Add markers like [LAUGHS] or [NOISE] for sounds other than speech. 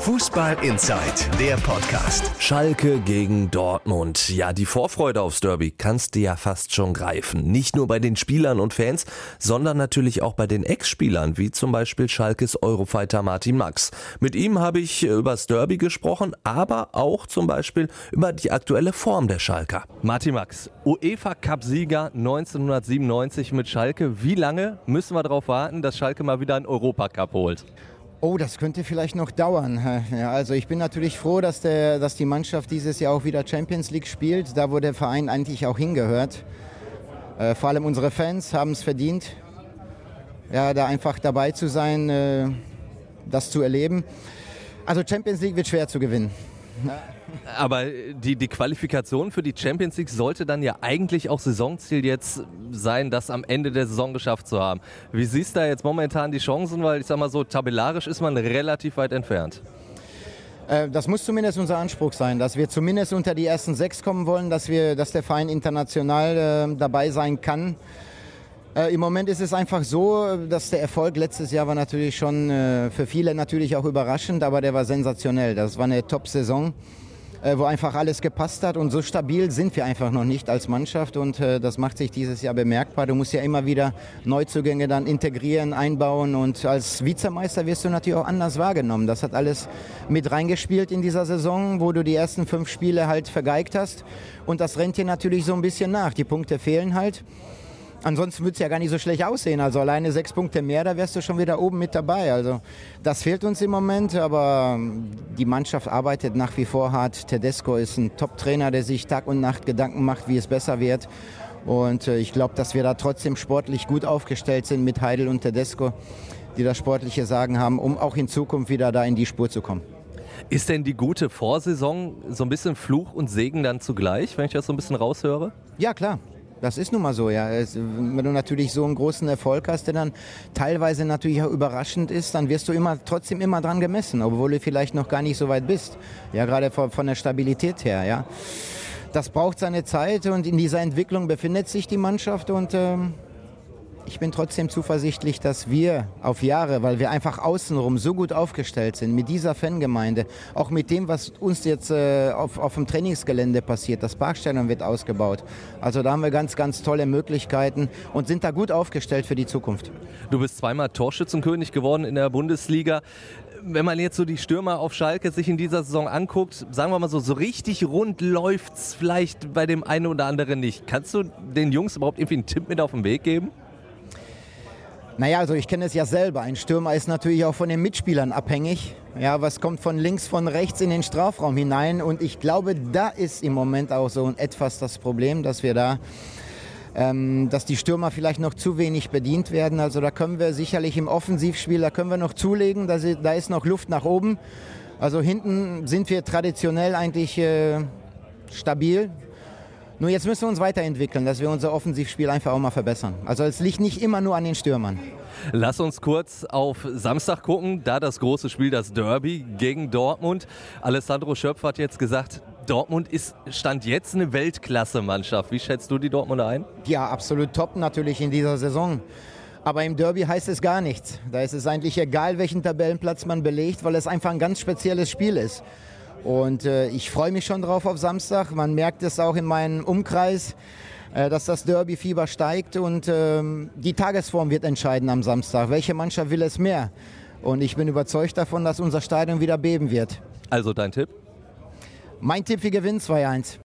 Fußball Inside, der Podcast. Schalke gegen Dortmund. Ja, die Vorfreude aufs Derby kannst du ja fast schon greifen. Nicht nur bei den Spielern und Fans, sondern natürlich auch bei den Ex-Spielern, wie zum Beispiel Schalkes Eurofighter Martin Max. Mit ihm habe ich über das Derby gesprochen, aber auch zum Beispiel über die aktuelle Form der Schalker. Martin Max, UEFA Cup-Sieger 1997 mit Schalke. Wie lange müssen wir darauf warten, dass Schalke mal wieder einen Europacup holt? Oh, das könnte vielleicht noch dauern. Ja, also ich bin natürlich froh, dass, der, dass die Mannschaft dieses Jahr auch wieder Champions League spielt, da wo der Verein eigentlich auch hingehört. Äh, vor allem unsere Fans haben es verdient, ja, da einfach dabei zu sein, äh, das zu erleben. Also Champions League wird schwer zu gewinnen. [LAUGHS] Aber die, die Qualifikation für die Champions League sollte dann ja eigentlich auch Saisonziel jetzt sein, das am Ende der Saison geschafft zu haben. Wie siehst du da jetzt momentan die Chancen? Weil ich sag mal so, tabellarisch ist man relativ weit entfernt. Äh, das muss zumindest unser Anspruch sein, dass wir zumindest unter die ersten sechs kommen wollen, dass, wir, dass der Verein international äh, dabei sein kann. Äh, Im Moment ist es einfach so, dass der Erfolg letztes Jahr war natürlich schon äh, für viele natürlich auch überraschend, aber der war sensationell. Das war eine Top-Saison, äh, wo einfach alles gepasst hat und so stabil sind wir einfach noch nicht als Mannschaft und äh, das macht sich dieses Jahr bemerkbar. Du musst ja immer wieder Neuzugänge dann integrieren, einbauen und als Vizemeister wirst du natürlich auch anders wahrgenommen. Das hat alles mit reingespielt in dieser Saison, wo du die ersten fünf Spiele halt vergeigt hast und das rennt dir natürlich so ein bisschen nach. Die Punkte fehlen halt. Ansonsten würde es ja gar nicht so schlecht aussehen. Also alleine sechs Punkte mehr, da wärst du schon wieder oben mit dabei. Also das fehlt uns im Moment, aber die Mannschaft arbeitet nach wie vor hart. Tedesco ist ein Top-Trainer, der sich Tag und Nacht Gedanken macht, wie es besser wird. Und äh, ich glaube, dass wir da trotzdem sportlich gut aufgestellt sind mit Heidel und Tedesco, die das sportliche Sagen haben, um auch in Zukunft wieder da in die Spur zu kommen. Ist denn die gute Vorsaison so ein bisschen Fluch und Segen dann zugleich, wenn ich das so ein bisschen raushöre? Ja, klar. Das ist nun mal so, ja. Es, wenn du natürlich so einen großen Erfolg hast, der dann teilweise natürlich auch überraschend ist, dann wirst du immer trotzdem immer dran gemessen, obwohl du vielleicht noch gar nicht so weit bist. Ja, gerade von, von der Stabilität her, ja. Das braucht seine Zeit und in dieser Entwicklung befindet sich die Mannschaft und ähm, ich bin trotzdem zuversichtlich, dass wir auf Jahre, weil wir einfach außenrum so gut aufgestellt sind, mit dieser Fangemeinde, auch mit dem, was uns jetzt äh, auf, auf dem Trainingsgelände passiert, das Parkstadion wird ausgebaut. Also da haben wir ganz, ganz tolle Möglichkeiten und sind da gut aufgestellt für die Zukunft. Du bist zweimal Torschützenkönig geworden in der Bundesliga wenn man jetzt so die Stürmer auf Schalke sich in dieser Saison anguckt, sagen wir mal so, so richtig rund läuft es vielleicht bei dem einen oder anderen nicht. Kannst du den Jungs überhaupt irgendwie einen Tipp mit auf den Weg geben? Naja, also ich kenne es ja selber. Ein Stürmer ist natürlich auch von den Mitspielern abhängig. Ja, was kommt von links, von rechts in den Strafraum hinein? Und ich glaube, da ist im Moment auch so etwas das Problem, dass wir da, ähm, dass die Stürmer vielleicht noch zu wenig bedient werden. Also da können wir sicherlich im Offensivspiel, da können wir noch zulegen. Da, da ist noch Luft nach oben. Also hinten sind wir traditionell eigentlich äh, stabil. Nur jetzt müssen wir uns weiterentwickeln, dass wir unser Offensivspiel einfach auch mal verbessern. Also es liegt nicht immer nur an den Stürmern. Lass uns kurz auf Samstag gucken, da das große Spiel, das Derby gegen Dortmund. Alessandro Schöpf hat jetzt gesagt, Dortmund ist Stand jetzt eine Weltklasse-Mannschaft. Wie schätzt du die Dortmunder ein? Ja, absolut top natürlich in dieser Saison. Aber im Derby heißt es gar nichts. Da ist es eigentlich egal, welchen Tabellenplatz man belegt, weil es einfach ein ganz spezielles Spiel ist. Und äh, ich freue mich schon drauf auf Samstag. Man merkt es auch in meinem Umkreis, äh, dass das Derby-Fieber steigt und ähm, die Tagesform wird entscheiden am Samstag. Welche Mannschaft will es mehr? Und ich bin überzeugt davon, dass unser Stadion wieder beben wird. Also dein Tipp? Mein Tipp, wir gewinnen 2-1.